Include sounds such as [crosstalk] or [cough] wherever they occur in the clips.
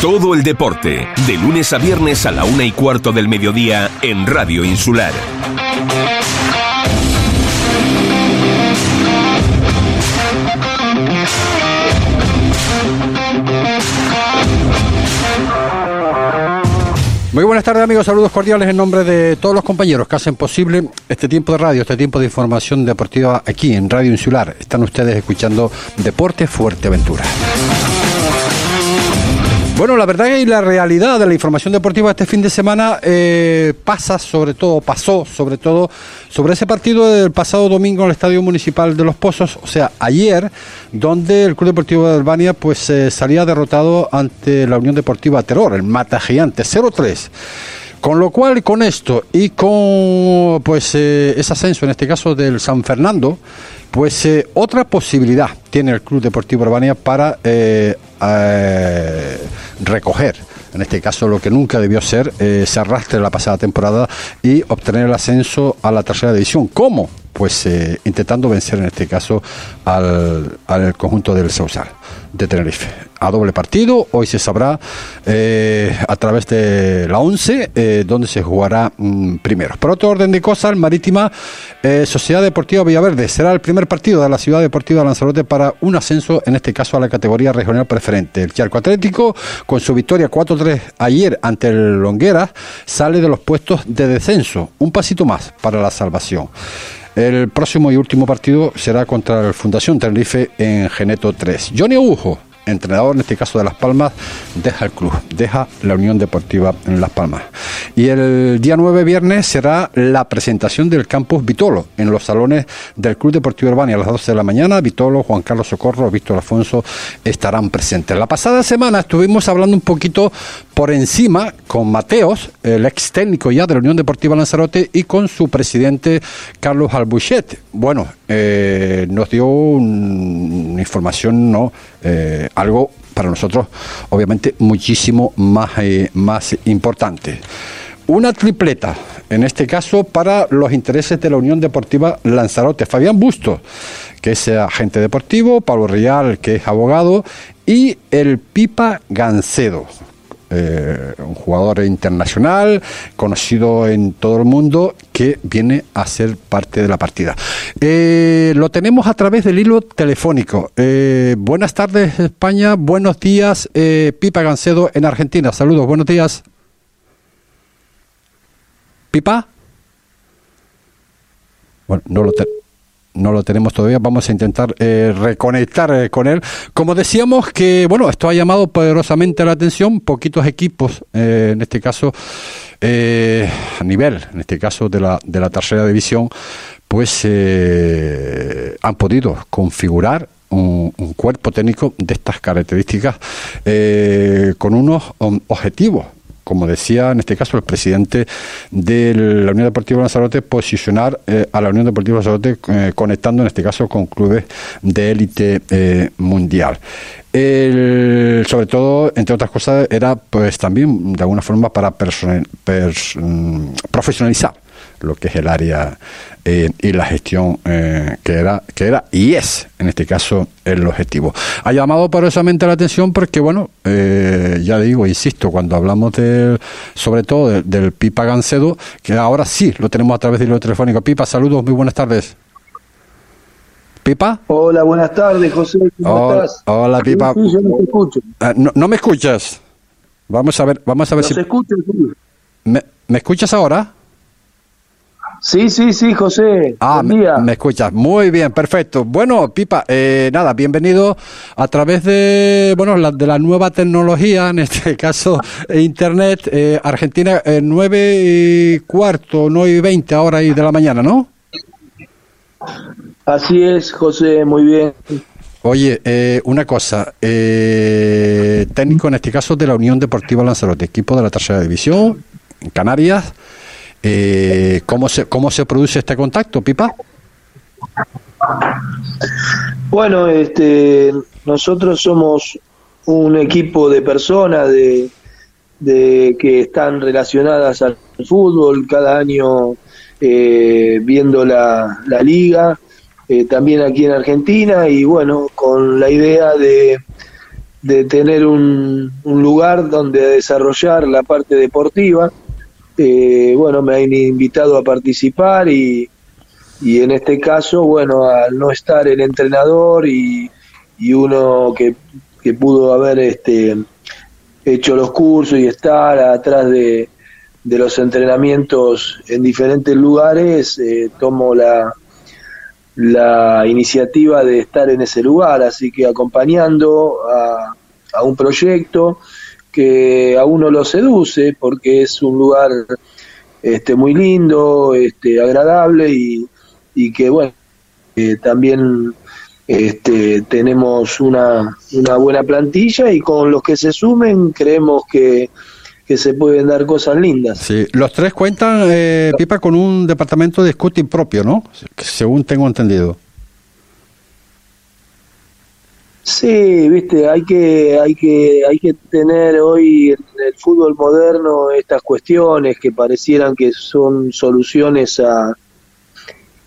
Todo el deporte, de lunes a viernes a la una y cuarto del mediodía en Radio Insular. Muy buenas tardes amigos, saludos cordiales en nombre de todos los compañeros que hacen posible este tiempo de radio, este tiempo de información deportiva aquí en Radio Insular. Están ustedes escuchando Deporte Fuerteventura. Bueno, la verdad y la realidad de la información deportiva este fin de semana eh, pasa sobre todo, pasó sobre todo sobre ese partido del pasado domingo en el Estadio Municipal de Los Pozos, o sea, ayer, donde el Club Deportivo de Albania pues eh, salía derrotado ante la Unión Deportiva Terror, el Mata Gigante, 0-3. Con lo cual, con esto y con pues eh, ese ascenso, en este caso del San Fernando, pues eh, otra posibilidad tiene el Club Deportivo Urbania para eh, eh, recoger, en este caso lo que nunca debió ser, se arrastre la pasada temporada y obtener el ascenso a la tercera división. ¿Cómo? Pues intentando vencer en este caso al, al conjunto del Sausal de Tenerife a doble partido. Hoy se sabrá eh, a través de la 11 eh, dónde se jugará mm, primero. Por otro orden de cosas, Marítima eh, Sociedad Deportiva Villaverde será el primer partido de la Ciudad Deportiva de Lanzarote para un ascenso, en este caso a la categoría regional preferente. El Charco Atlético, con su victoria 4-3 ayer ante el Longuera, sale de los puestos de descenso. Un pasito más para la salvación. El próximo y último partido será contra el Fundación Tenerife en Geneto 3. Johnny Ujo entrenador, en este caso de Las Palmas, deja el club, deja la Unión Deportiva en Las Palmas. Y el día 9 viernes será la presentación del campus Vitolo en los salones del Club Deportivo Urbania a las 12 de la mañana. Vitolo, Juan Carlos Socorro, Víctor Alfonso estarán presentes. La pasada semana estuvimos hablando un poquito por encima con Mateos, el ex técnico ya de la Unión Deportiva Lanzarote, y con su presidente Carlos Albuchet. Bueno, eh, nos dio una información, ¿no? Eh, algo para nosotros, obviamente, muchísimo más, eh, más importante. Una tripleta, en este caso, para los intereses de la Unión Deportiva Lanzarote. Fabián Busto, que es agente deportivo, Pablo Real, que es abogado, y el Pipa Gancedo, eh, un jugador internacional, conocido en todo el mundo, que viene a ser parte de la partida. Eh, lo tenemos a través del hilo telefónico. Eh, buenas tardes, España. Buenos días, Pipa Gancedo en Argentina. Saludos, buenos días. Pipa. Bueno, no lo tenemos no lo tenemos todavía, vamos a intentar eh, reconectar eh, con él. Como decíamos que, bueno, esto ha llamado poderosamente la atención, poquitos equipos, eh, en este caso, a nivel, en este caso de la, de la tercera división, pues han podido configurar un, un, cuerpo técnico de estas características con unos objetivos como decía en este caso el presidente de la Unión Deportiva Lanzarote, posicionar eh, a la Unión Deportiva Lanzarote eh, conectando en este caso con clubes de élite eh, mundial. sobre todo, entre otras cosas, era pues también de alguna forma para mm, profesionalizar lo que es el área eh, y la gestión eh, que era que era y es en este caso el objetivo. Ha llamado poderosamente la atención porque bueno eh, ya digo insisto cuando hablamos del sobre todo del, Pipa Gancedo que ahora sí lo tenemos a través del hilo telefónico. Pipa saludos muy buenas tardes. Pipa. Hola buenas tardes José ¿cómo estás? hola Pipa. Ah, no, me escuchas. Vamos a ver vamos a ver si ¿Me, ¿Me escuchas ahora? Sí, sí, sí, José. Ah, me, escuchas. Muy bien, perfecto. Bueno, Pipa, eh, nada, bienvenido a través de, bueno, la, de la nueva tecnología, en este [laughs] caso Internet, eh, Argentina, eh, 9 y cuarto, 9 y 20 ahora y de la mañana, ¿no? Así es, José, muy bien. Oye, eh, una cosa, eh, técnico en este caso de la Unión Deportiva Lanzarote, equipo de la tercera división, en Canarias. Eh, ¿cómo, se, ¿Cómo se produce este contacto, Pipa? Bueno, este, nosotros somos un equipo de personas de, de que están relacionadas al fútbol, cada año eh, viendo la, liga, eh, también aquí en Argentina, y bueno, con la idea de, de tener un, un, lugar donde desarrollar la parte deportiva. Eh, bueno, me han invitado a participar y, y en este caso, bueno, al no estar el entrenador y, y uno que, que, pudo haber este, hecho los cursos y estar atrás de, de los entrenamientos en diferentes lugares, eh, tomo la, la iniciativa de estar en ese lugar, así que acompañando a, a un proyecto que a uno lo seduce porque es un lugar este muy lindo, este agradable y, y que bueno, eh, también este, tenemos una, una buena plantilla y con los que se sumen creemos que, que se pueden dar cosas lindas. Sí, los tres cuentan, eh, Pipa, con un departamento de scouting propio, ¿no? Según tengo entendido. Sí, viste, hay que, hay que, hay que tener hoy en el fútbol moderno estas cuestiones que parecieran que son soluciones a,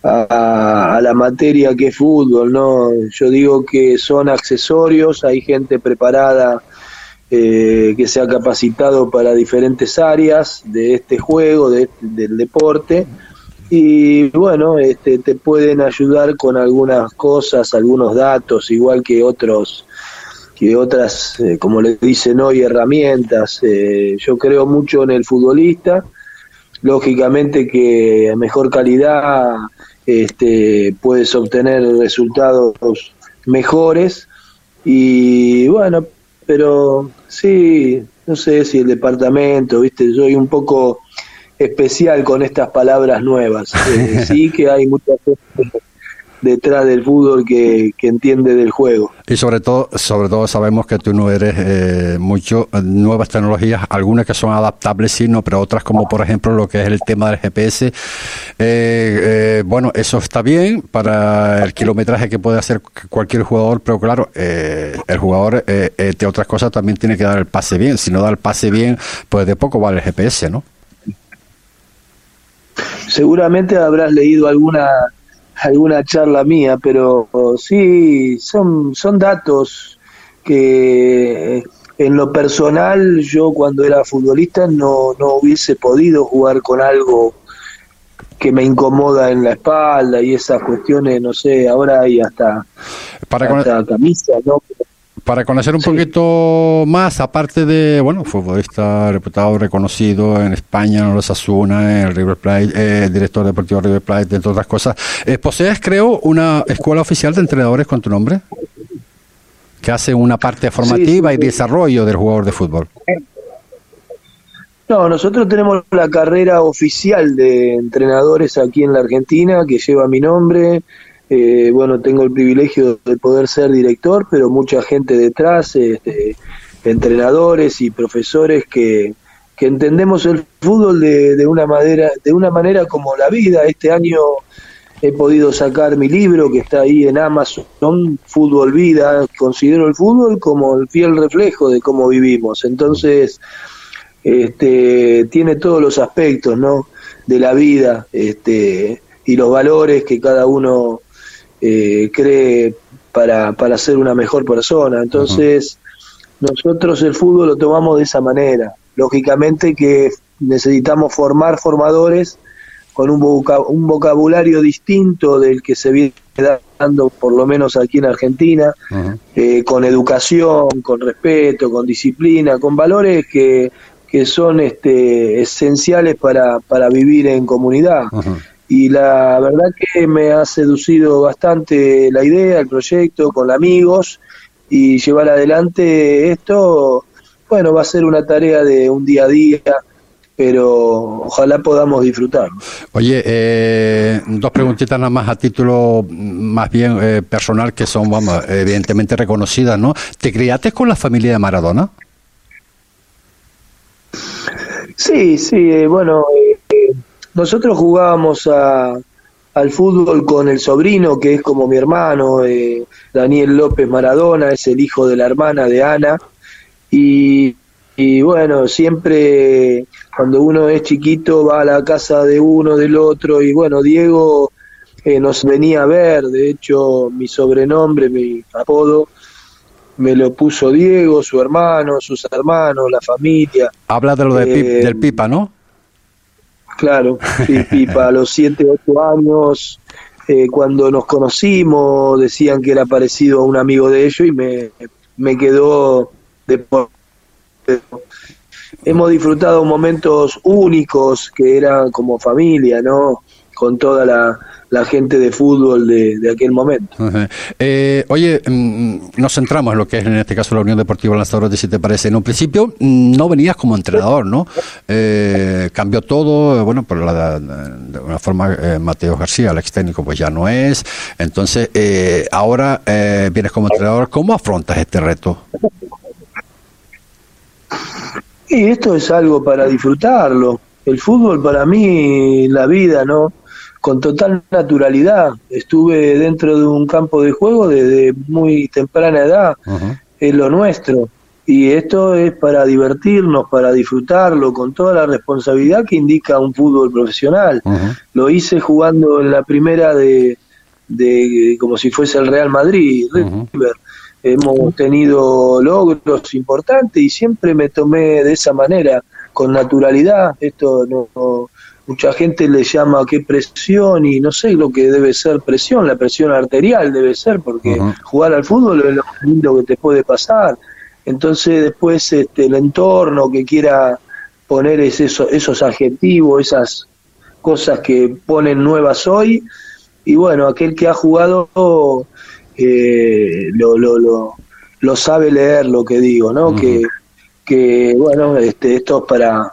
a, a, la materia que es fútbol, ¿no? Yo digo que son accesorios, hay gente preparada eh, que se ha capacitado para diferentes áreas de este juego, de, del deporte, y bueno, este, te pueden ayudar con algunas cosas, algunos datos, igual que otros que otras, eh, como le dicen hoy, herramientas. Eh, yo creo mucho en el futbolista, lógicamente que a mejor calidad este, puedes obtener resultados mejores y bueno, pero sí, no sé si el departamento, viste, soy un poco especial con estas palabras nuevas. Eh, [laughs] sí que hay mucha gente detrás del fútbol que, que, entiende del juego. Y sobre todo, sobre todo sabemos que tú no eres eh, mucho eh, nuevas tecnologías, algunas que son adaptables, sí, no, pero otras como por ejemplo lo que es el tema del GPS. Eh, eh, bueno, eso está bien para el kilometraje que puede hacer cualquier jugador, pero claro, eh, el jugador de otras cosas también tiene que dar el pase bien. Si no da el pase bien, pues de poco vale el GPS, ¿no? Seguramente habrás leído alguna alguna charla mía, pero sí, son, son datos que en lo personal yo cuando era futbolista no, no hubiese podido jugar con algo que me incomoda en la espalda y esas cuestiones, no sé, ahora hay hasta, Para hasta camisa, ¿no? Para conocer un sí. poquito más, aparte de, bueno, futbolista reputado, reconocido en España, en los Asuna, en River Plate, eh, director deportivo de River Plate, entre otras cosas, eh, ¿posees, creo, una escuela oficial de entrenadores con tu nombre? Que hace una parte formativa sí, sí, y desarrollo del jugador de fútbol. No, nosotros tenemos la carrera oficial de entrenadores aquí en la Argentina, que lleva mi nombre, eh, bueno, tengo el privilegio de poder ser director, pero mucha gente detrás, este, entrenadores y profesores que, entendemos el fútbol de, de, una manera, de una manera como la vida. Este año he podido sacar mi libro que está ahí en Amazon, Fútbol Vida. Considero el fútbol como el fiel reflejo de cómo vivimos. Entonces, este, tiene todos los aspectos, ¿no? De la vida, este, y los valores que cada uno eh, cree para, para ser una mejor persona. Entonces, uh -huh. nosotros el fútbol lo tomamos de esa manera. Lógicamente que necesitamos formar formadores con un, vocab un vocabulario distinto del que se viene dando, por lo menos aquí en Argentina, uh -huh. eh, con educación, con respeto, con disciplina, con valores que, que son este, esenciales para, para vivir en comunidad. Uh -huh y la verdad que me ha seducido bastante la idea, el proyecto, con amigos y llevar adelante esto, bueno, va a ser una tarea de un día a día, pero ojalá podamos disfrutar. Oye, eh, dos preguntitas nada más a título más bien eh, personal que son, vamos, evidentemente reconocidas, ¿no? ¿Te criaste con la familia de Maradona? Sí, sí, eh, bueno, nosotros jugábamos a, al fútbol con el sobrino, que es como mi hermano, eh, Daniel López Maradona, es el hijo de la hermana de Ana, y, y, bueno, siempre cuando uno es chiquito va a la casa de uno, del otro, y bueno, Diego eh, nos venía a ver, de hecho mi sobrenombre, mi apodo, me lo puso Diego, su hermano, sus hermanos, la familia. Habla de lo de Eh, del Pipa, ¿no? Claro, sí, Pipa, a los 7, 8 años, eh, cuando nos conocimos, decían que era parecido a un amigo de ellos y me, me quedó de por Hemos disfrutado momentos únicos que eran como familia, ¿no? Con toda la, la gente de fútbol de, de aquel momento. Eh, oye, mm, nos centramos en lo que es en este caso la Unión Deportiva Lanzarote, si te parece. En un principio mm, no venías como entrenador, ¿no? Eh, cambió todo, eh, bueno, por la, de una forma eh, Mateo García, el ex técnico, pues ya no es. Entonces, eh, ahora eh, vienes como entrenador. ¿Cómo afrontas este reto? Y esto es algo para disfrutarlo. El fútbol para mí, la vida, ¿no? Con total naturalidad. Estuve dentro de un campo de juego desde muy temprana edad. Ajá. Es lo nuestro. Y esto es para divertirnos, para disfrutarlo, con toda la responsabilidad que indica un fútbol profesional. Lo hice jugando en la primera de, de como si fuese el Real Madrid. River. Hemos tenido logros importantes y siempre me tomé de esa manera, con naturalidad. Esto no, no- mucha gente le llama qué presión y no sé lo que debe ser presión, la presión arterial debe ser, porque jugar al fútbol es lo más lindo que te puede pasar. Entonces después este, el entorno que quiera poner es eso, esos adjetivos, esas cosas que ponen nuevas hoy, y bueno, aquel que ha jugado eh, lo, lo, lo, lo sabe leer lo que digo, ¿no? Que, que bueno, este, esto es para,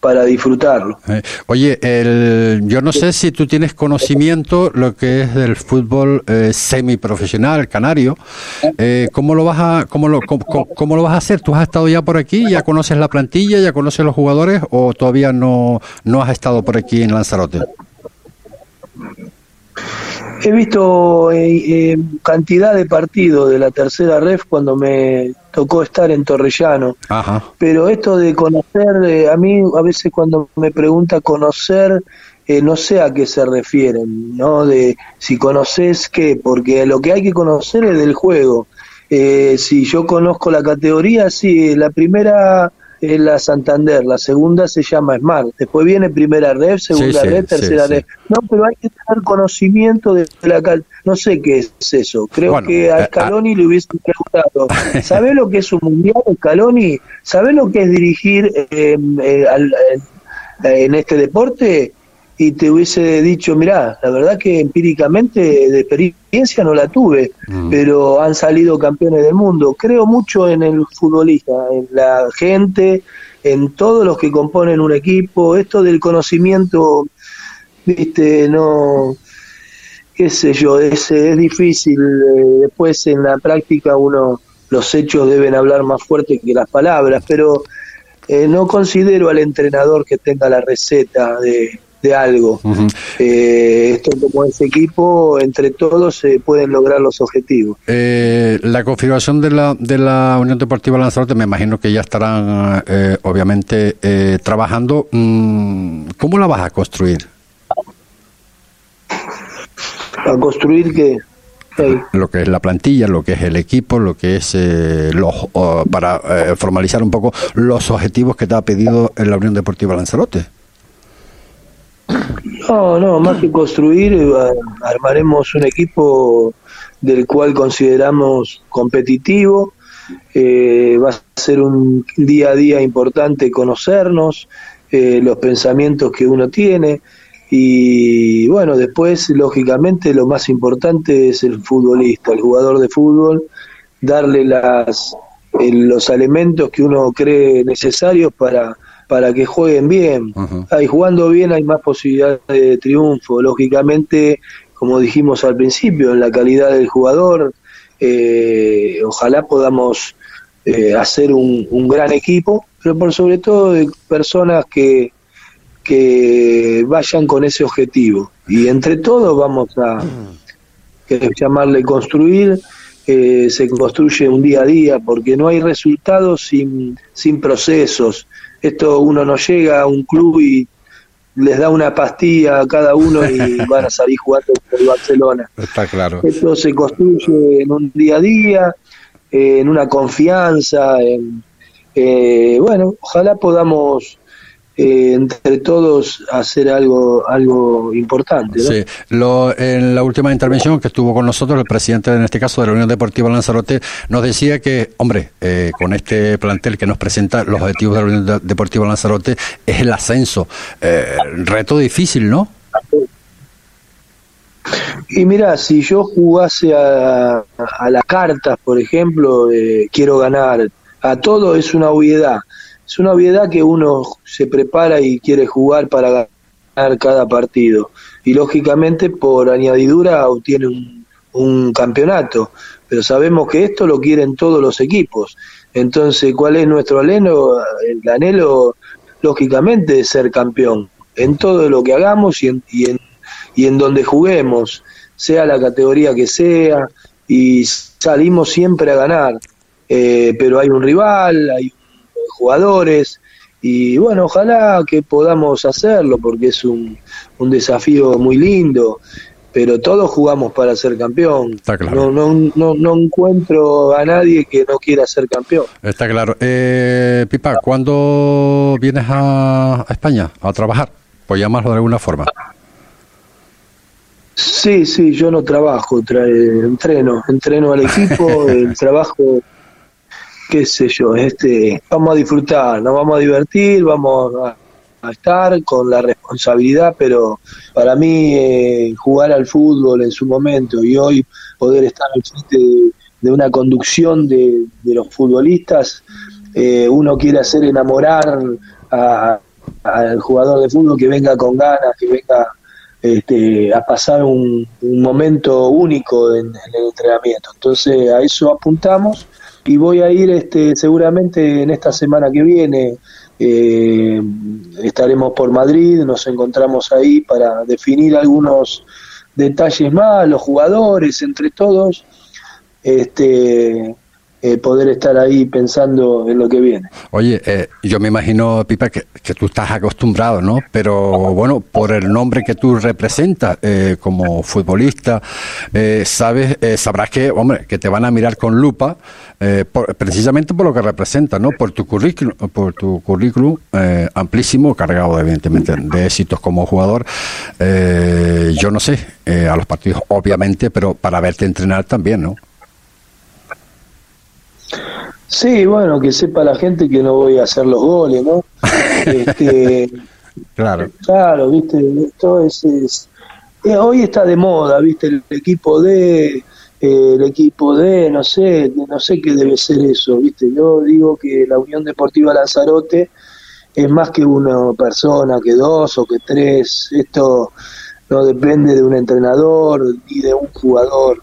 para disfrutarlo. Eh, Oye, el, yo no sé si tú tienes conocimiento lo que es del fútbol eh, semiprofesional canario. Eh, ¿Cómo lo vas a cómo lo cómo, cómo- lo vas a hacer? ¿Tú has estado ya por aquí? ¿Ya conoces la plantilla? ¿Ya conoces los jugadores? ¿O todavía no no has estado por aquí en Lanzarote? He visto eh, eh, cantidad de partidos de la tercera ref cuando me tocó estar en Torrellano. Ajá. Pero esto de conocer, eh, a mí a veces cuando me pregunta conocer, eh, no sé a qué se refieren, ¿no? De si conoces qué, porque lo que hay que conocer es del juego. Eh, si yo conozco la categoría, sí, la primera es la Santander, la segunda se llama Smart, después viene primera red, segunda Sí, sí, red, tercera sí, red. No, pero hay que tener conocimiento de la cal- no sé qué es eso. Creo Bueno, que eh, a Scaloni le hubiese preguntado, [laughs] ¿sabe lo que es un mundial, Scaloni? ¿Sabe lo que es dirigir eh, eh, al- eh, en este deporte? Y te hubiese dicho, mirá, la verdad que empíricamente de experiencia no la tuve, Mm. pero han salido campeones del mundo. Creo mucho en el futbolista, en la gente, en todos los que componen un equipo. Esto del conocimiento, viste, no, qué sé yo, es, es difícil. eh, después en la práctica uno, los hechos deben hablar más fuerte que las palabras, pero eh, no considero al entrenador que tenga la receta de, de algo. Eh, esto como ese equipo, entre todos se pueden lograr los objetivos. Eh, la configuración de la, de la Unión Deportiva Lanzarote, me imagino que ya estarán, eh, obviamente, eh, trabajando. Mm, ¿Cómo la vas a construir? A construir que... hey, Lo que es la plantilla, lo que es el equipo, lo que es eh, los, para eh, formalizar un poco los objetivos que te ha pedido la Unión Deportiva Lanzarote. No, no, más que construir, eh, armaremos un equipo del cual consideramos competitivo. Eh, va a ser un día a día importante conocernos, eh, los pensamientos que uno tiene. Y bueno, después, lógicamente, lo más importante es el futbolista, el jugador de fútbol, darle las, los elementos que uno cree necesarios para, para que jueguen bien. Ahí jugando bien hay más posibilidades de triunfo. Lógicamente, como dijimos al principio, en la calidad del jugador, eh, ojalá podamos eh, hacer un, un gran equipo, pero por sobre todo de personas que, que vayan con ese objetivo. Y entre todos vamos a que llamarle construir, eh, se construye un día a día, porque no hay resultados sin, sin procesos. Esto uno no llega a un club y les da una pastilla a cada uno y [laughs] van a salir jugando por Barcelona. Está claro. Esto se construye en un día a día, en una confianza, en, bueno, ojalá podamos eh, entre todos hacer algo algo importante. Sí, lo, en la última intervención que estuvo con nosotros, el presidente, en este caso, de la Unión Deportiva Lanzarote, nos decía que, hombre, eh, con este plantel que nos presenta los objetivos de la Unión Deportiva Lanzarote, es el ascenso. Eh, reto difícil, ¿no? Y mira, si yo jugase a, a las cartas, por ejemplo, quiero ganar, a todo es una obviedad es una obviedad que uno se prepara y quiere jugar para ganar cada partido. Y lógicamente por añadidura obtiene un, campeonato. Pero sabemos que esto lo quieren todos los equipos. Entonces, ¿cuál es nuestro anhelo? El anhelo, lógicamente, es ser campeón. En todo lo que hagamos y en, y en, y en donde juguemos, sea la categoría que sea, y salimos siempre a ganar. Eh, pero hay un rival, hay jugadores y bueno, ojalá que podamos hacerlo porque es un, un desafío muy lindo, pero todos jugamos para ser campeón. no, no, no, no, encuentro a nadie que no quiera ser campeón. Está claro. Eh, Pipa, ¿cuándo vienes a, España a trabajar? Por llamarlo de alguna forma. Sí, sí, yo no trabajo, entreno, entreno al equipo, [laughs] el trabajo qué sé yo, este, vamos a disfrutar, nos vamos a divertir, vamos a, estar con la responsabilidad, pero para mí eh, jugar al fútbol en su momento y hoy poder estar al frente de, una conducción de, los futbolistas, eh, uno quiere hacer enamorar al jugador de fútbol que venga con ganas, que venga este, a pasar un, momento único en, el entrenamiento. Entonces a eso apuntamos y voy a ir este, seguramente en esta semana que viene. Eh, estaremos por Madrid, nos encontramos ahí para definir algunos detalles más, los jugadores, entre todos, este, eh, poder estar ahí pensando en lo que viene. Oye, eh, yo me imagino, Pipa, que, tú estás acostumbrado, ¿no? Pero bueno, por el nombre que tú representas eh, como futbolista, sabes, sabrás que, hombre, que te van a mirar con lupa, precisamente por lo que representa, ¿no? Por tu currículum, por tu currículum amplísimo, cargado evidentemente de éxitos como jugador. yo no sé, a los partidos, obviamente, pero para verte entrenar también, ¿no? Sí, bueno, que sepa la gente que no voy a hacer los goles, ¿no? [laughs] este, claro. Claro, viste, esto es, eh, hoy está de moda, viste, el equipo de eh, el equipo de, no sé, no sé qué debe ser eso, viste. Yo digo que la Unión Deportiva Lanzarote es más que una persona, que dos o que tres. Esto no depende de un entrenador ni de un jugador.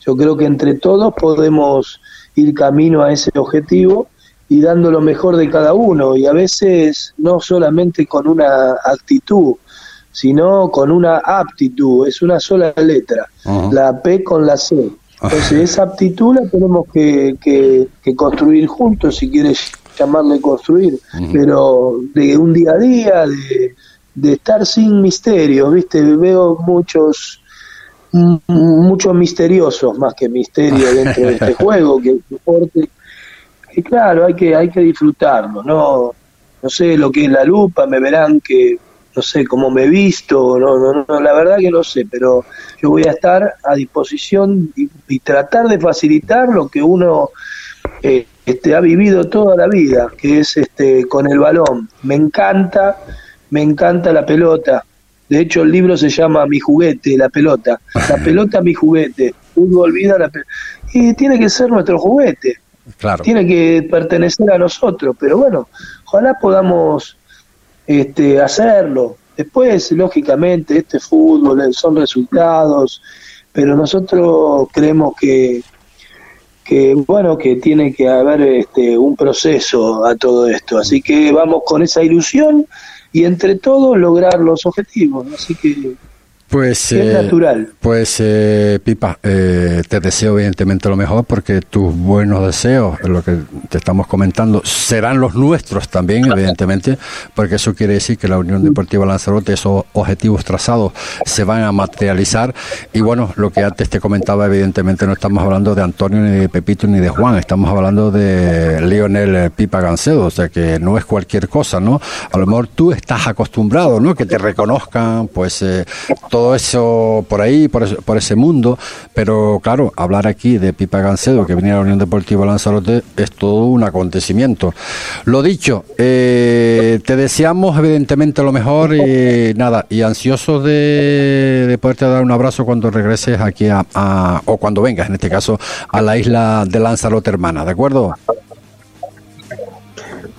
Yo creo que entre todos podemos ir camino a ese objetivo y dando lo mejor de cada uno y a veces no solamente con una actitud, sino con una aptitud, es una sola letra, la P con la C. Entonces esa aptitud la tenemos que, que, construir juntos, si quieres llamarle construir, pero de un día a día, de, de estar sin misterio, ¿viste? Veo muchos mucho misteriosos más que misterio dentro de este [laughs] juego, que deporte. Y claro, hay que, hay que disfrutarlo, ¿no? No sé lo que es la lupa, me verán que, no sé cómo me he visto, no, no, no, la verdad que no sé, pero yo voy a estar a disposición y, tratar de facilitar lo que uno eh, este, ha vivido toda la vida, que es este con el balón. Me encanta, me encanta la pelota, de hecho, el libro se llama Mi juguete, la pelota. La [laughs] pelota, mi juguete. Uno olvida la pelota. Y tiene que ser nuestro juguete. Claro. Tiene que pertenecer a nosotros. Pero bueno, ojalá podamos este, hacerlo. Después, lógicamente, este fútbol eh, son resultados, pero nosotros creemos que, que bueno, que tiene que haber este, un proceso a todo esto. Así que vamos con esa ilusión y entre todos lograr los objetivos. Así que Pues, es eh, natural. Pues, eh, Pipa, eh, te deseo evidentemente lo mejor porque tus buenos deseos, lo que te estamos comentando, serán los nuestros también, [laughs] evidentemente, porque eso quiere decir que la Unión Deportiva Lanzarote, esos objetivos trazados, se van a materializar. Y bueno, lo que antes te comentaba, evidentemente, no estamos hablando de Antonio, ni de Pepito, ni de Juan, estamos hablando de Lionel Pipa Gancedo, o sea que no es cualquier cosa, ¿no? A lo mejor tú estás acostumbrado, ¿no? Que te reconozcan, pues, eh, todo eso por ahí, por, ese, mundo, pero claro, hablar aquí de Pipa Gancedo, que venía a la Unión Deportiva Lanzarote, es todo un acontecimiento. Lo dicho, eh, te deseamos evidentemente lo mejor y nada, y ansiosos de, de poderte dar un abrazo cuando regreses aquí a, a, o cuando vengas, en este caso, a la isla de Lanzarote hermana, ¿de acuerdo?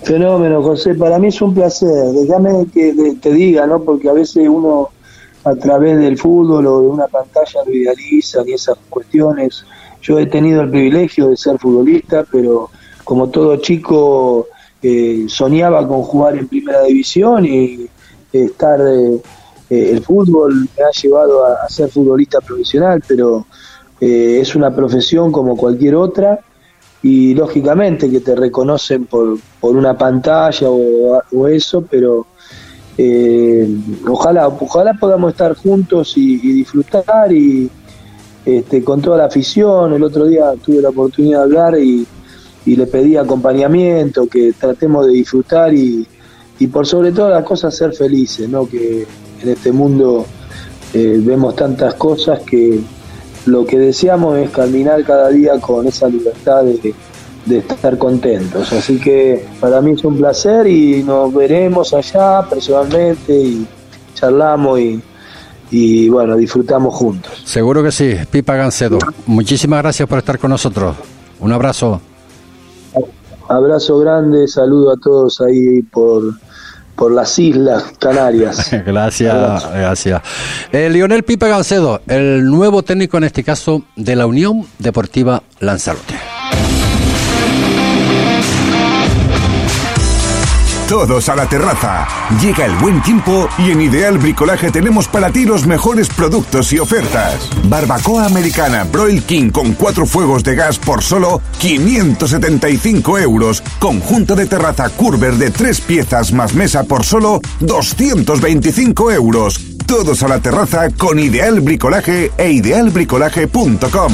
Fenómeno, José. Para mí es un placer. Déjame que te diga, ¿no? Porque a veces uno a través del fútbol o de una pantalla lo idealizan y esas cuestiones. Yo he tenido el privilegio de ser futbolista, pero como todo chico eh, soñaba con jugar en primera división y estar eh, eh, el fútbol me ha llevado a, ser futbolista profesional, pero eh, es una profesión como cualquier otra y lógicamente que te reconocen por, por una pantalla o eso, pero eh, ojalá, ojalá podamos estar juntos y, disfrutar y este, con toda la afición. El otro día tuve la oportunidad de hablar y, y le pedí acompañamiento, que tratemos de disfrutar y, y por sobre todas las cosas ser felices, ¿no? que en este mundo eh, vemos tantas cosas que lo que deseamos es caminar cada día con esa libertad de, de estar contentos. Así que para mí es un placer y nos veremos allá personalmente y charlamos y, y bueno, disfrutamos juntos. Seguro que sí, Pipa Gancedo. Muchísimas gracias por estar con nosotros. Un abrazo. Abrazo grande, saludo a todos ahí por, por las Islas Canarias. [laughs] gracias, gracias. Eh, Lionel Pipa Gancedo, el nuevo técnico en este caso de la Unión Deportiva Lanzarote. Todos a la terraza. Llega el buen tiempo y en Ideal Bricolaje tenemos para ti los mejores productos y ofertas. Barbacoa americana Broil King con cuatro fuegos de gas por solo 575 euros. Conjunto de terraza Curver de tres piezas más mesa por solo 225 euros. Todos a la terraza con Ideal Bricolaje e idealbricolaje.com.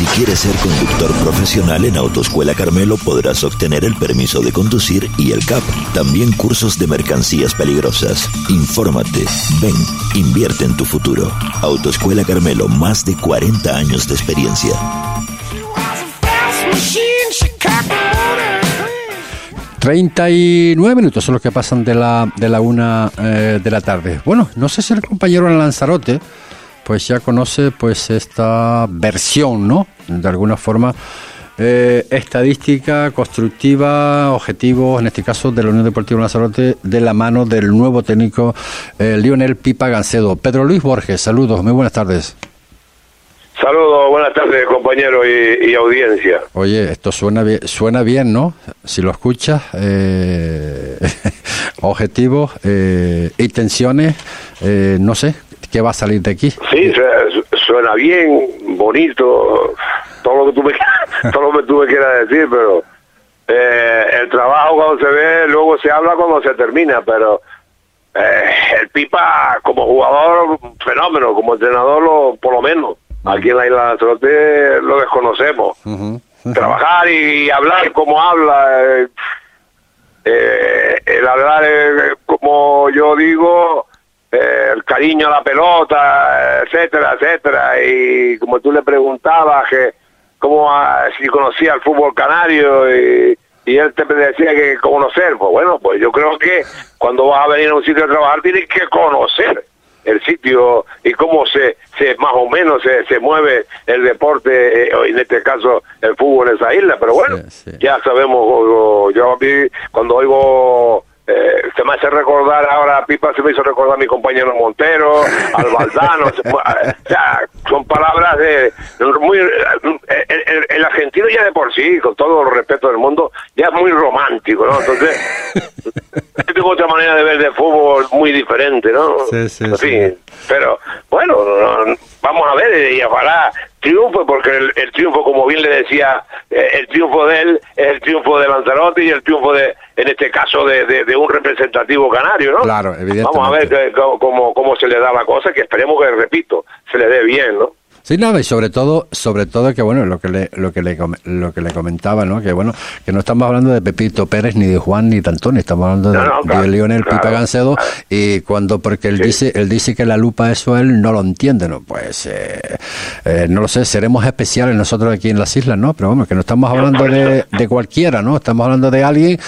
Si quieres ser conductor profesional en Autoescuela Carmelo podrás obtener el permiso de conducir y el CAP. También cursos de mercancías peligrosas. Infórmate, ven, invierte en tu futuro. Autoescuela Carmelo, más de 40 años de experiencia. 39 minutos son los que pasan de la, de la una eh, de la tarde. Bueno, no sé si el compañero en Lanzarote pues ya conoce pues esta versión, ¿no? De alguna forma eh, estadística, constructiva, objetivos, en este caso de la Unión Deportiva Lanzarote, de la mano del nuevo técnico eh, Lionel Pipa Gancedo. Pedro Luis Borges, saludos, muy buenas tardes. Saludos, buenas tardes compañeros y, y audiencia. Oye, esto suena bien, suena bien, ¿no? Si lo escuchas, eh, [laughs] objetivos, eh, intenciones, eh, no sé, ¿qué va a salir de aquí? Sí, su- suena bien, bonito, todo lo que tú me, [laughs] todo lo que tú me quieras decir, pero eh, el trabajo cuando se ve, luego se habla cuando se termina, pero eh, el Pipa como jugador, un fenómeno, como entrenador, lo, por lo menos, aquí en la isla de Lanzarote lo desconocemos. Trabajar y, hablar como habla, eh, eh, el hablar, eh, como yo digo, eh, el cariño a la pelota, etcétera, etcétera, y como tú le preguntabas que cómo ah, si conocía el fútbol canario y, y él te decía que conocer, pues bueno, pues yo creo que cuando vas a venir a un sitio a trabajar tienes que conocer el sitio sitio y cómo se, se más o menos se, se mueve el deporte, eh, en este caso el fútbol en esa isla. Pero bueno, Sí, sí. ya sabemos, yo a mí cuando oigo eh, se me hace recordar ahora, Pipa se me hizo recordar a mi compañero Montero, [laughs] al Valdano, eh, o sea, son palabras de muy eh, el, el- el argentino ya de por sí, con todo el respeto del mundo, ya es muy romántico, ¿no? Entonces, [laughs] yo tengo otra manera de ver de fútbol muy diferente, ¿no? Sí, sí, En sí. fin, pero bueno, no- vamos a ver y ojalá triunfe porque el, el triunfo, como bien le decía, eh, el triunfo de él es el triunfo de Lanzarote y el triunfo de, en este caso, de, de- de un representativo canario, ¿no? Claro, evidentemente. Vamos a ver que- cómo, cómo se le da la cosa, que esperemos que, repito, se le dé bien, ¿no? Sí, nada, y sobre todo, sobre todo que bueno, lo que le, lo que le, lo que le comentaba, ¿no? Que bueno, que no estamos hablando de Pepito Pérez, ni de Juan, ni de Antonio, estamos hablando de, No, no, claro, de Lionel claro, Pipa Gancedo, claro. y cuando, porque él Sí. dice, él dice que la lupa eso él no lo entiende, ¿no? Pues, eh, eh, no lo sé, seremos especiales nosotros aquí en las islas, ¿no? Pero bueno, que no estamos hablando de, de cualquiera, ¿no? Estamos hablando de alguien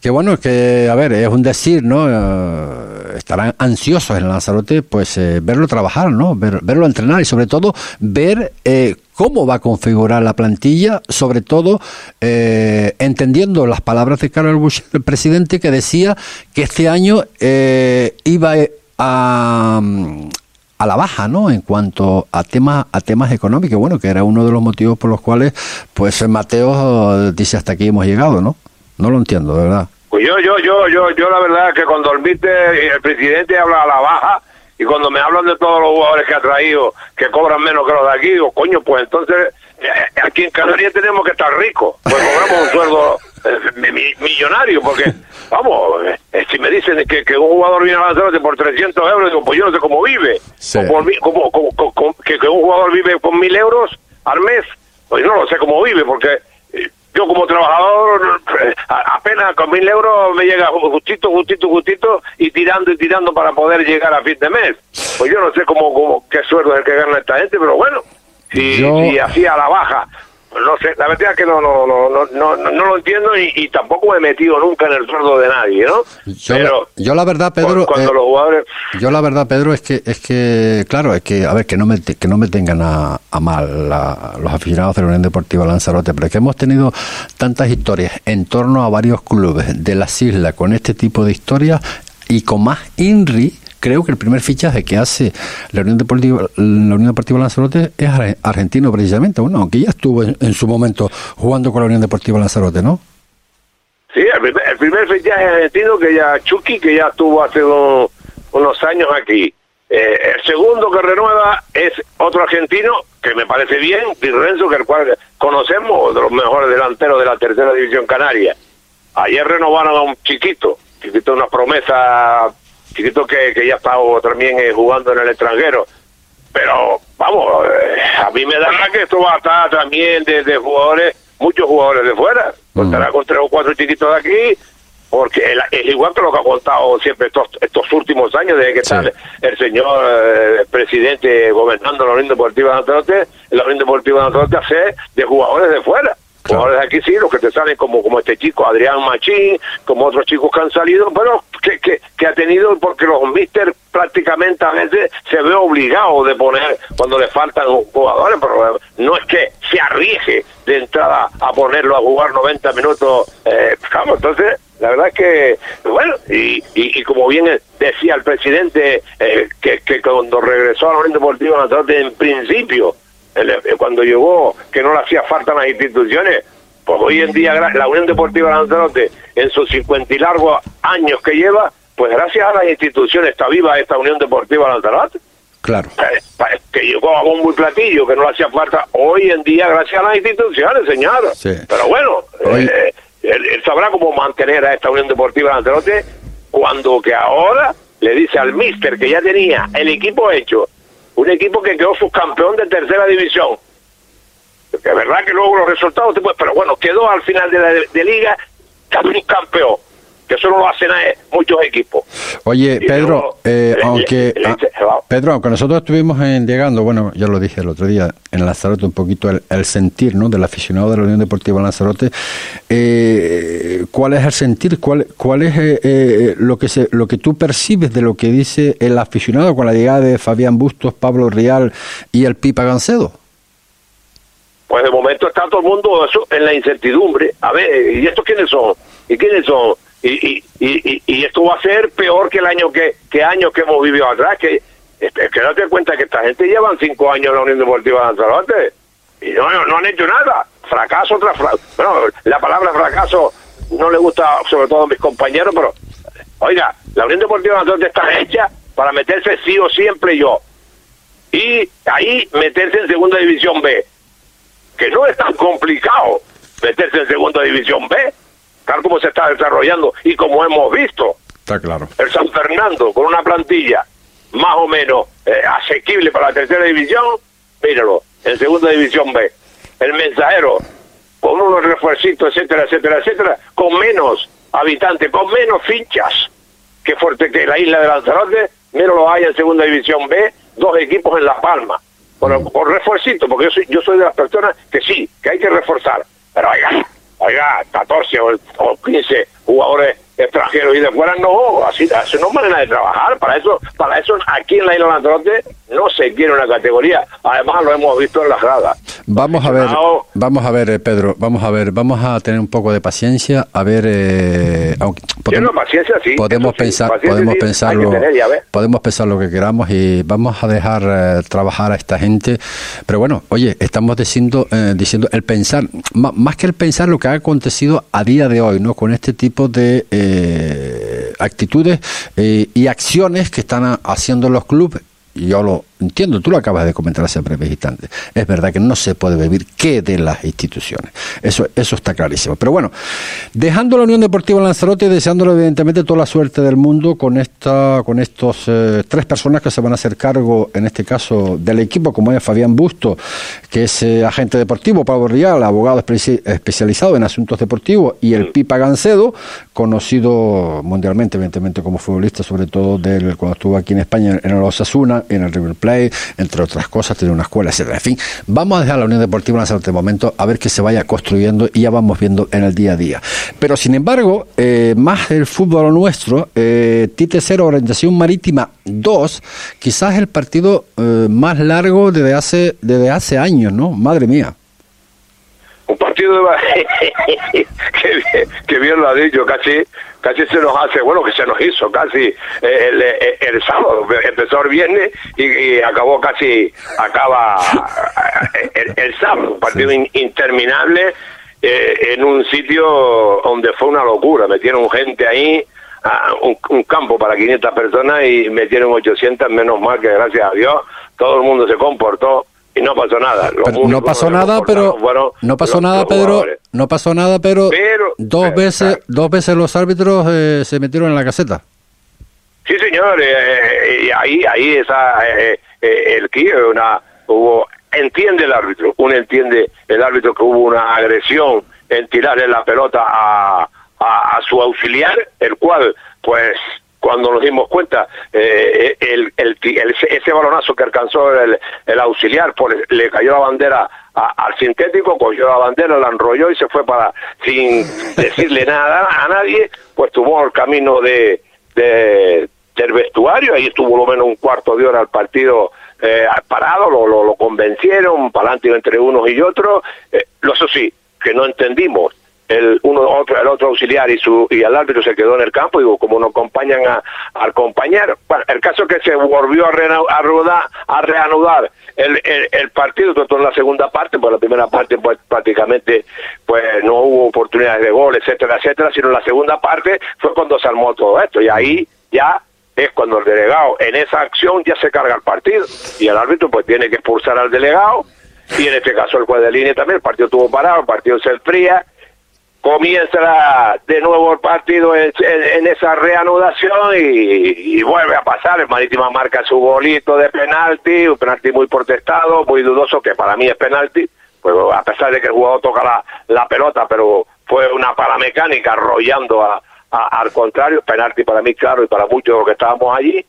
que bueno, que a ver, es un decir, ¿no? Eh, estarán ansiosos en Lanzarote, pues eh, verlo trabajar, ¿no? Ver- verlo entrenar y sobre todo ver eh, cómo va a configurar la plantilla, sobre todo eh, entendiendo las palabras de Carlos Bush, el presidente, que decía que este año eh, iba a a la baja, ¿no? En cuanto a temas a temas económicos, bueno, que era uno de los motivos por los cuales, pues Mateo dice hasta aquí hemos llegado, ¿no? No lo entiendo, de verdad. Pues yo, yo, yo, yo, yo la verdad que cuando el mister, el presidente habla a la baja y cuando me hablan de todos los jugadores que ha traído que cobran menos que los de aquí, digo, coño, pues entonces eh, aquí en Canarias tenemos que estar ricos, pues cobramos un sueldo eh, mi- millonario, porque, vamos, eh, eh, si me dicen que, que un jugador viene a Lanzarote por 300 euros, digo, pues yo no sé cómo vive, Sí. o por como- como- como- que, que un jugador vive con mil euros al mes, pues no lo sé cómo vive, porque eh, yo como trabajador eh, apenas con mil euros me llega justito, justito, justito y tirando y tirando para poder llegar a fin de mes. Pues yo no sé cómo, cómo qué sueldo es el que gana esta gente, pero bueno, si, Yo- si así a la baja, no sé, la verdad es que no, no, no, no, no, no, lo entiendo y, y tampoco me he metido nunca en el sueldo de nadie, ¿no? Yo, pero la, yo la verdad, Pedro, cu- cuando eh, los jugadores... yo la verdad, Pedro, es que, es que, claro, es que, a ver, que no me, que no me tengan a, a mal la- los aficionados de la Unión Deportiva Lanzarote, pero es que hemos tenido tantas historias en torno a varios clubes de las islas con este tipo de historias y con más INRI. Creo que el primer fichaje que hace la Unión Deportiva, la Unión Deportiva Lanzarote es ar- argentino precisamente, bueno, aunque ya estuvo en, su momento jugando con la Unión Deportiva Lanzarote, ¿no? Sí, el primer, el primer fichaje argentino que ya Chucky, que ya estuvo hace un- unos años aquí. Eh, el segundo que renueva es otro argentino, que me parece bien, Di que el cual conocemos, de los mejores delanteros de la tercera división canaria. Ayer renovaron a un chiquito, chiquito una promesa, chiquito que, que ya está también eh, jugando en el extranjero. Pero vamos, eh, a mí me da que esto va a estar también de, de jugadores, muchos jugadores de fuera. Contará con tres o cuatro chiquitos de aquí, porque es igual que lo que ha contado siempre estos, estos últimos años, desde que Sí. está el, el señor eh, presidente gobernando la Unión Deportiva de Lanzarote, la Unión Deportiva de Lanzarote hace de jugadores de fuera. Jugadores aquí sí, los que te salen como como este chico Adrián Machín, como otros chicos que han salido, pero que, que, que ha tenido, porque los mister prácticamente a veces se ve obligado de poner cuando le faltan jugadores, pero no es que se arriesgue de entrada a ponerlo a jugar 90 minutos. Eh, vamos, entonces, la verdad es que, bueno, y, y, y como bien decía el presidente, eh, que, que cuando regresó a la Unión Deportiva en principio, cuando llegó, que no le hacía falta a las instituciones, pues hoy en día la Unión Deportiva Lanzarote, en sus 50 y largos años que lleva, pues gracias a las instituciones está viva esta Unión Deportiva Lanzarote Claro. eh, que llegó a bombo y platillo, que no le hacía falta hoy en día gracias a las instituciones, señor. Sí. Pero bueno, Hoy- eh, él, él sabrá cómo mantener a esta Unión Deportiva Lanzarote cuando que ahora le dice al míster que ya tenía el equipo hecho, un equipo que quedó subcampeón de tercera división. Que verdad que luego los resultados, pero bueno, quedó al final de la de, de liga campeón. Que eso no lo hacen muchos equipos. Oye, Y Pedro, eh, le- aunque le- le- ah. Pedro, aunque nosotros estuvimos llegando, bueno, ya lo dije el otro día en Lanzarote, un poquito el, el sentir, ¿no? Del aficionado de la Unión Deportiva Lanzarote. Eh, ¿Cuál es el sentir? ¿Cuál, cuál es eh, eh, lo que se, lo que tú percibes de lo que dice el aficionado con la llegada de Fabián Bustos, Pablo Rial y el Pipa Gancedo? Pues de momento está todo el mundo eso, en la incertidumbre. A ver, ¿y estos quiénes son? ¿Y quiénes son? Y, y, y, y- esto va a ser peor que el año que, que años que hemos vivido atrás. Que, este, que no te cuenta que esta gente llevan cinco años en la Unión Deportiva de Lanzarote y no, no, no han hecho nada. Fracaso tras fracaso. Bueno, la palabra fracaso no le gusta sobre todo a mis compañeros, pero oiga, la Unión Deportiva de Lanzarote está hecha para meterse sí o siempre yo. Y ahí meterse en segunda división B que no es tan complicado meterse en segunda división B, tal como se está desarrollando y como hemos visto. Está claro. El San Fernando con una plantilla más o menos eh, asequible para la tercera división, míralo, en segunda división B. El mensajero con unos refuercitos, etcétera, etcétera, etcétera, con menos habitantes, con menos fichas que fuerte que la isla de Lanzarote, míralo hay en segunda división B, dos equipos en La Palma. Por, por refuercito, porque yo soy, yo soy de las personas que sí, que hay que reforzar. Pero oiga, oiga, 14 o, o 15 jugadores extranjeros y de fuera no, así, así no manera de trabajar. Para eso, para eso aquí en la isla de Lanzarote no se quiere una categoría. Además lo hemos visto en las gradas. Vamos a ver, vamos a ver, eh, Pedro, vamos a ver, vamos a tener un poco de paciencia, a ver, eh, aunque Tiene paciencia, sí, podemos sí, pensar, podemos sí, pensarlo, podemos pensar lo que queramos y vamos a dejar eh, trabajar a esta gente, pero bueno, oye, estamos diciendo, eh, diciendo el pensar, más que el pensar lo que ha acontecido a día de hoy, ¿no? Con este tipo de eh, actitudes y acciones que están haciendo los clubes y yo lo entiendo, tú lo acabas de comentar hace breves instantes. Es verdad que no se puede vivir que de las instituciones. Eso, eso está clarísimo. Pero bueno, dejando la Unión Deportiva Lanzarote y deseándole evidentemente toda la suerte del mundo con esta, con estos eh, tres personas que se van a hacer cargo, en este caso, del equipo, como es Fabián Busto, que es eh, agente deportivo, Pablo Rial, abogado especi- especializado en asuntos deportivos, y el Pipa Gancedo, conocido mundialmente, evidentemente, como futbolista, sobre todo del, cuando estuvo aquí en España, en el Osasuna, en el River Plate, entre otras cosas, tiene una escuela, etcétera. En fin, vamos a dejar la Unión Deportiva Lanzarote de momento a ver que se vaya construyendo y ya vamos viendo en el día a día. Pero sin embargo, eh, más el fútbol nuestro, eh, Tite 0, Orientación Marítima 2, quizás el partido eh, más largo desde hace, desde hace años, ¿no? Madre mía. un partido de [laughs] que, bien, bien lo ha dicho casi casi se nos hace bueno que se nos hizo casi eh, el, el, el sábado. Empezó el viernes y, y acabó casi acaba eh, el, el sábado. Un partido in- interminable eh, en un sitio donde fue una locura. Metieron gente ahí a un, un campo para 500 personas y metieron 800 menos mal que gracias a Dios todo el mundo se comportó y no pasó nada Pero no pasó nada, pero fueron no pasó los- nada, los Pedro. No pasó nada, pero, Pero- dos eh, veces, dos veces los árbitros eh, se metieron en la caseta. Sí, señor, eh, y ahí, ahí esa, eh, eh, el que una, hubo, entiende el árbitro, uno entiende el árbitro que hubo una agresión en tirarle la pelota a, a, a su auxiliar, el cual, pues, cuando nos dimos cuenta, eh, el, el, el- ese balonazo que alcanzó el, el auxiliar, pues le cayó la bandera a- al sintético, cogió la bandera, la enrolló y se fue para, sin [laughs] decirle nada a nadie, pues tomó el camino de, de del vestuario, ahí estuvo lo menos un cuarto de hora el partido eh, parado, lo, lo, lo convencieron, para adelante entre unos y otros, eh, lo eso sí, que no entendimos, el uno otro el otro auxiliar y su y el árbitro se quedó en el campo digo como no acompañan a, al compañero. Bueno el caso que se volvió a, reana- a, reanudar el, el, el partido todo en la segunda parte pues la primera parte pues prácticamente pues no hubo oportunidades de gol etcétera etcétera sino en la segunda parte fue cuando se armó todo esto y ahí ya es cuando el delegado en esa acción ya se carga el partido y el árbitro pues tiene que expulsar al delegado y en este caso el juez de línea también el partido estuvo parado el partido se enfría comienza de nuevo el partido en, esa reanudación y, y vuelve a pasar. El Marítima marca su golito de penalti, un penalti muy protestado, muy dudoso, que para mí es penalti, pues a pesar de que el jugador toca la, pelota, pero fue una paramecánica arrollando a- al contrario, penalti para mí, claro, y para muchos de los que estábamos allí.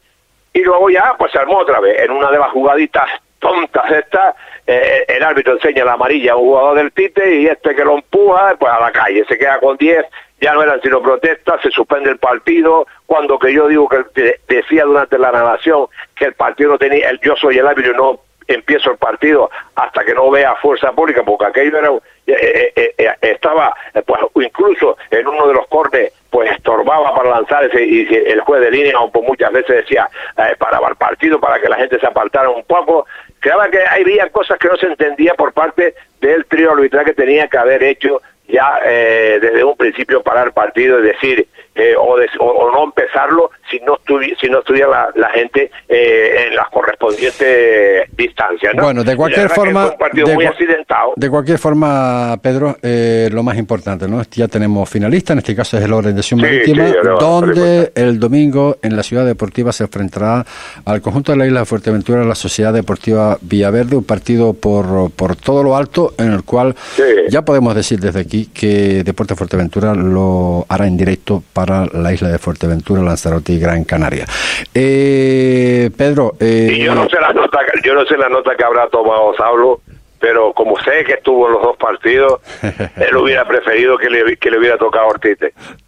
Y luego ya, pues se armó otra vez. En una de las jugaditas tontas estas, eh, el árbitro enseña la amarilla a un jugador del Tite y este que lo empuja, pues a la calle. Se queda con 10, ya no eran sino protestas, se suspende el partido. Cuando que yo digo que que decía durante la narración que el partido no tenía, el, yo soy el árbitro no empiezo el partido hasta que no vea fuerza pública, porque aquello era, eh, eh, eh, estaba, pues incluso en uno de los cortes, pues estorbaba para lanzar ese, y el juez de línea, pues muchas veces decía, paraba el partido para que la gente se apartara un poco. Creaba que había cosas que no se entendía por parte del trío arbitral que tenía que haber hecho ya eh, desde un principio parar el partido y decir eh, o, des- o- o no empezarlo si no estuvi si no estuviera la, la gente eh, en las correspondientes distancias ¿no? Bueno, de cualquier forma, un partido de muy cua- accidentado De cualquier forma, Pedro, eh, lo más importante, ¿no? Ya tenemos finalista, en este caso es el Organización Sí, Marítima, sí, donde el domingo en la ciudad deportiva se enfrentará al conjunto de la isla de Fuerteventura, la Sociedad Deportiva Villaverde, un partido por, por todo lo alto, en el cual Sí. ya podemos decir desde aquí que Deporte Fuerteventura lo hará en directo para la isla de Fuerteventura, Lanzarote y Gran Canaria. Eh, Pedro, eh, y yo no sé la nota que- yo no sé la nota que habrá tomado Saulo pero como sé que estuvo en los dos partidos [laughs] él hubiera preferido que le, que le hubiera tocado a Ortiz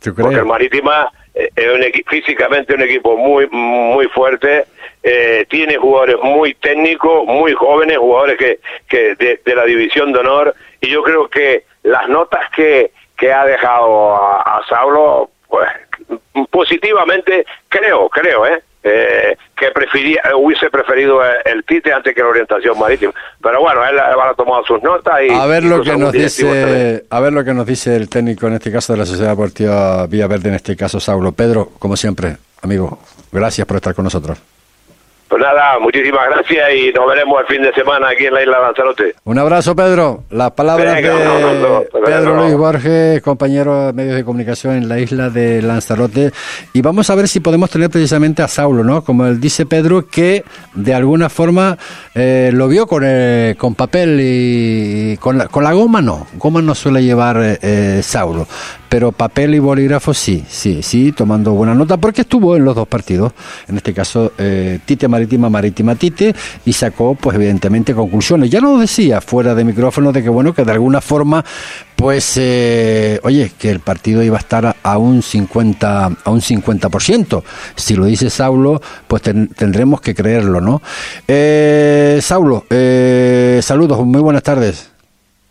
¿Tú porque el Marítima eh, es un físicamente un equipo muy muy fuerte eh, tiene jugadores muy técnicos muy jóvenes jugadores que, que de, de la división de honor y yo creo que las notas que, que ha dejado a, a Saulo pues positivamente creo creo eh eh, que prefería, hubiese preferido el, el Tite antes que la orientación marítima. Pero bueno, él habrá tomado sus notas y... A ver lo que nos también. dice, a ver lo que nos dice el técnico en este caso de la Sociedad Deportiva Villaverde, en este caso Saulo. Pedro, como siempre, amigo, gracias por estar con nosotros. Pues nada, muchísimas gracias y nos veremos el fin de semana aquí en la isla de Lanzarote. Un abrazo, Pedro. Las palabras Venga, de. Pedro. Luis Borges, compañero de medios de comunicación en la isla de Lanzarote. Y vamos a ver si podemos tener precisamente a Saulo, ¿no? Como él dice Pedro, que de alguna forma eh, lo vio con, eh, con papel y con la, con la goma no. Goma no suele llevar eh, eh, Saulo. Pero papel y bolígrafo sí, sí, sí, tomando buena nota, porque estuvo en los dos partidos. En este caso, eh, Tite Marítima, Marítima Tite, y sacó, pues evidentemente, conclusiones. Ya nos decía fuera de micrófono de que, bueno, que de alguna forma, pues, eh, oye, que el partido iba a estar a, a un 50, a un 50%. Si lo dice Saulo, pues ten- tendremos que creerlo, ¿no? Eh, Saulo, eh, saludos, muy buenas tardes.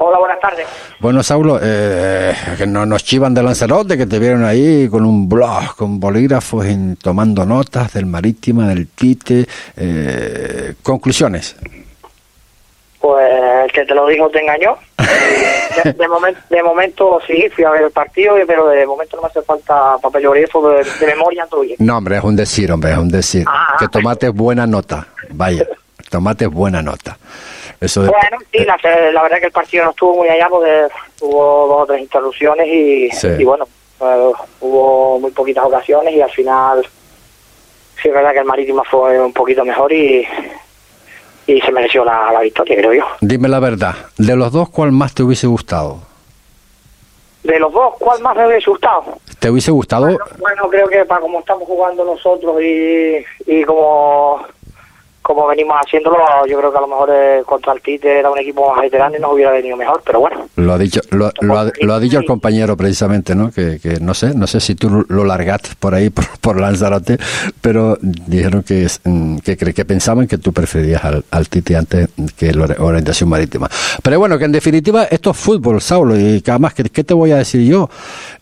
Hola, buenas tardes. Bueno, Saulo, eh, que no nos chivan de Lanzarote, que te vieron ahí con un blog, con bolígrafos, en- tomando notas del Marítima, del Tite. eh, conclusiones. Pues el que te lo dijo te engañó. [laughs] De, de momen- de momento sí, fui a ver el partido, pero de momento no me hace falta papel bolígrafo, de, de memoria bien. No, hombre, es un decir, hombre, es un decir. Ah. que tomate buena nota. Vaya, tomate buena nota. Eso de, Bueno, sí, la, la verdad que el partido no estuvo muy allá porque hubo dos o tres interrupciones y, Sí. y bueno, eh, hubo muy poquitas ocasiones y al final sí es verdad que el Marítima fue un poquito mejor y, y se mereció la, la victoria, creo yo. Dime la verdad, de los dos, ¿cuál más te hubiese gustado? De los dos, ¿cuál más me hubiese gustado? ¿Te hubiese gustado? Bueno, bueno, creo que para como estamos jugando nosotros y, y como, como venimos haciéndolo, yo creo que a lo mejor eh, contra el Tite era un equipo más veterano y nos hubiera venido mejor, pero bueno. Lo ha dicho, lo, lo ha, lo ha dicho el compañero precisamente, ¿no? Que, que no sé, no sé si tú lo largaste por ahí [laughs] por, por Lanzarote, pero dijeron que mm, que, que pensaban que tú preferías al, al Tite antes que la ori- orientación marítima. Pero bueno, que en definitiva esto es fútbol, Saulo, y que además, ¿qué, qué te voy a decir yo?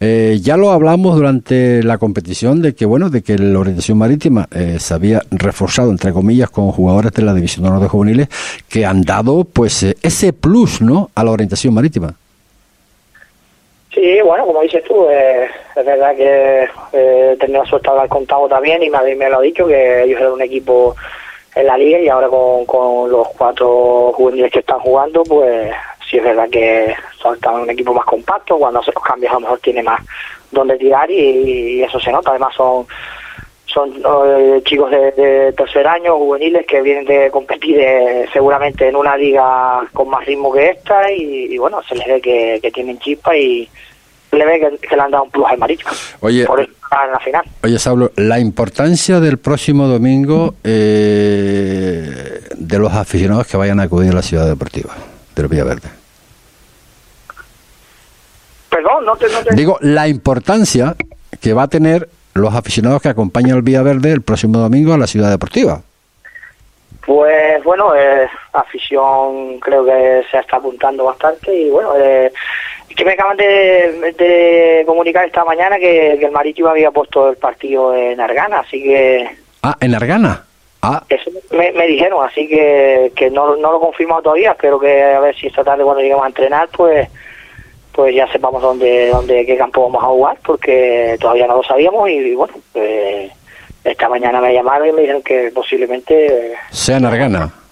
Eh, ya lo hablamos durante la competición de que bueno, de que la orientación marítima eh, se había reforzado entre comillas con jugadores de la división de honor de juveniles que han dado pues eh, ese plus, ¿no? A la orientación marítima. Sí, bueno, como dices tú, eh, es verdad que eh, la suerte de hablar con Tavo también y me, lo ha dicho que ellos eran un equipo en la liga y ahora con, con los cuatro juveniles que están jugando, pues sí es verdad que son un equipo más compacto, cuando hace los cambios a lo mejor tiene más donde tirar y, y eso se nota, además son son eh, chicos de, de tercer año, juveniles, que vienen de competir eh, seguramente en una liga con más ritmo que esta y, y bueno, se les ve que, que tienen chispa y, le ve que, que le han dado un plus al Marítimo. Oye, Por eso en la final. Oye, Saulo, la importancia del próximo domingo eh, de los aficionados que vayan a acudir a la ciudad deportiva del Villaverde. Perdón, no te... No te... Digo, la importancia que va a tener los aficionados que acompañan al Villaverde el próximo domingo a la ciudad deportiva. Pues bueno, eh, afición creo que se está apuntando bastante y bueno, eh, es que me acaban de, de comunicar esta mañana que, que el Marítimo había puesto el partido en Argana, así que Ah, en Argana. Ah, eso me, me dijeron, así que, que no, no lo he confirmado todavía, espero que a ver si esta tarde cuando lleguemos a entrenar, pues pues ya sepamos dónde, dónde qué campo vamos a jugar, porque todavía no lo sabíamos y, bueno, pues esta mañana me llamaron y me dijeron que posiblemente... eh, sea en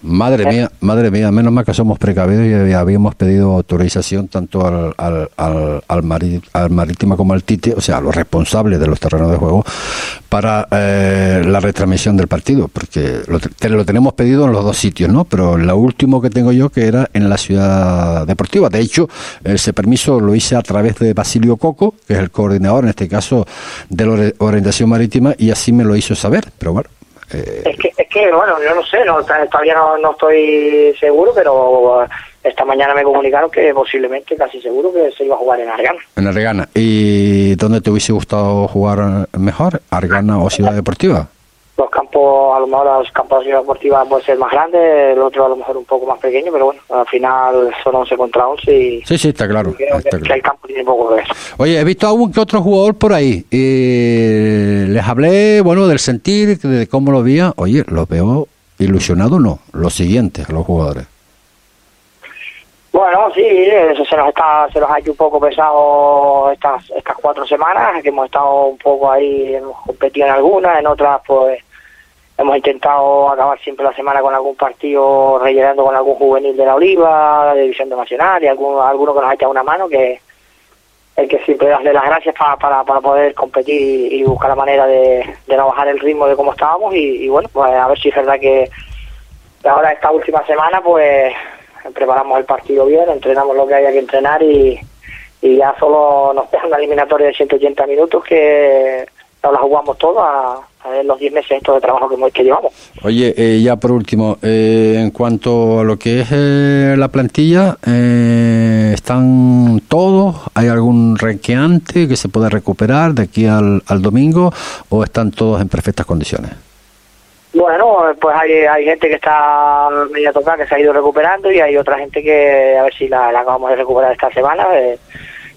Madre mía, madre mía, menos mal que somos precavidos y habíamos pedido autorización tanto al, al, al, al, Marítimo como al Tite, o sea, a los responsables de los terrenos de juego, para eh, la retransmisión del partido, porque lo, te- lo tenemos pedido en los dos sitios, ¿no? Pero lo último que tengo yo que era en la ciudad deportiva. De hecho, ese permiso lo hice a través de Basilio Coco, que es el coordinador, en este caso, de la ori- orientación marítima, y así me lo hizo saber. Pero bueno, Es que, es que, bueno, yo no sé, no, todavía no, no estoy seguro, pero eh, esta mañana me comunicaron que posiblemente, casi seguro, que se iba a jugar en Argana. En Argana. ¿Y dónde te hubiese gustado jugar mejor? ¿Argana o Ciudad Deportiva? Los campos, a lo mejor los campos de ciudad deportiva pueden ser más grandes, el otro a lo mejor un poco más pequeño, pero bueno, al final son 11 contra 11 y Sí, sí, está claro. creo está que, el campo tiene poco que ver. Oye, he visto a algún que otro jugador por ahí. Eh, les hablé, bueno, del sentir, de cómo lo veía. Oye, los veo ilusionados, no. Los siguientes, los jugadores. Bueno, sí, eso se nos está, se nos ha hecho un poco pesado estas estas cuatro semanas, que hemos estado un poco ahí, hemos competido en algunas, en otras pues hemos intentado acabar siempre la semana con algún partido rellenando con algún juvenil de la Oliva, de División de Nacional y algún, alguno que nos ha echado una mano que el que siempre darle las gracias para, para, para poder competir y, buscar la manera de, de bajar el ritmo de cómo estábamos. Y, bueno, pues a ver si es verdad que ahora esta última semana pues preparamos el partido bien, entrenamos lo que haya que entrenar y, ya solo nos queda una eliminatoria de 180 minutos que nos la jugamos todo ver los 10 meses estos de trabajo que, hemos- que llevamos. Oye, eh, ya por último, eh, en cuanto a lo que es eh, la plantilla, eh, ¿están todos? ¿Hay algún renqueante que se pueda recuperar de aquí al, al domingo o están todos en perfectas condiciones? Bueno, pues hay, hay gente que está media tocada, que se ha ido recuperando y hay otra gente que a ver si la, la acabamos de recuperar esta semana. eh,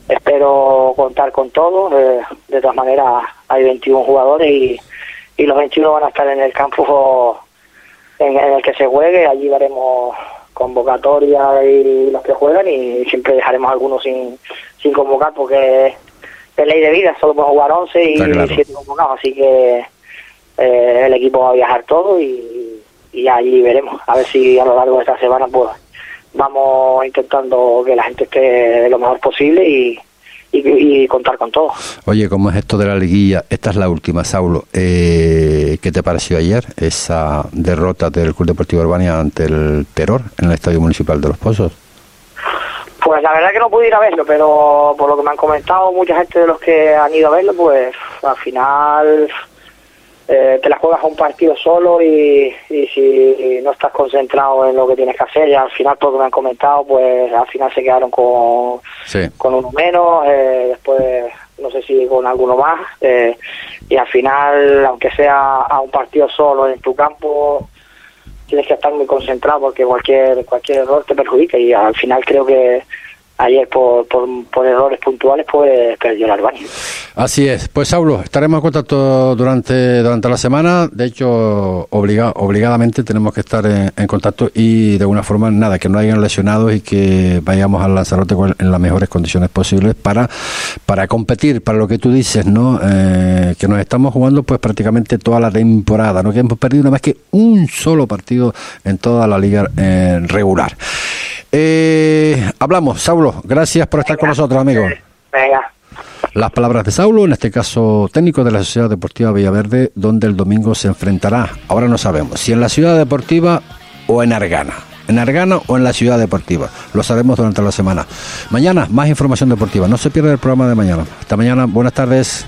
espero contar con todos. eh, de todas maneras, hay 21 jugadores y, y los 21 van a estar en el campo en, en el que se juegue. Allí daremos convocatoria y los que juegan y siempre dejaremos algunos sin, sin convocar porque es ley de vida, solo podemos jugar 11 y claro. 7 convocados. Así que eh, el equipo va a viajar todo y, y allí veremos. A ver si a lo largo de esta semana pues vamos intentando que la gente esté lo mejor posible y, y, y contar con todo. Oye, ¿cómo es esto de la liguilla? Esta es la última, Saulo. Eh, ¿Qué te pareció ayer esa derrota del Club Deportivo Urbania ante el Terror en el Estadio Municipal de Los Pozos? Pues la verdad que no pude ir a verlo, pero por lo que me han comentado mucha gente de los que han ido a verlo, pues al final eh, te la juegas a un partido solo y, y si no estás concentrado en lo que tienes que hacer, y al final por lo que me han comentado, pues al final se quedaron con, Sí. con uno menos, eh, después no sé si con alguno más, eh, y al final, aunque sea a un partido solo en tu campo, tienes que estar muy concentrado porque cualquier cualquier error te perjudica y al final creo que ayer por, por, por errores puntuales pues perdió el Albania. Así es. Pues Saulo, estaremos en contacto durante, durante la semana. De hecho, obliga, obligadamente tenemos que estar en, en contacto y de alguna forma, nada, que no hayan lesionados y que vayamos al Lanzarote en las mejores condiciones posibles para, para competir, para lo que tú dices, ¿no? Eh, que nos estamos jugando pues prácticamente toda la temporada, ¿no? Que hemos perdido nada más que un solo partido en toda la liga eh, regular. Eh, hablamos, Saulo, gracias por estar con nosotros, amigos. Venga, Las palabras de Saulo, en este caso técnico de la Sociedad Deportiva Villaverde, donde el domingo se enfrentará, ahora no sabemos, si en la Ciudad Deportiva o en Argana. en Argana o en la ciudad deportiva. Lo haremos durante la semana. Mañana, más información deportiva. No se pierda el programa de mañana. Hasta mañana. Buenas tardes.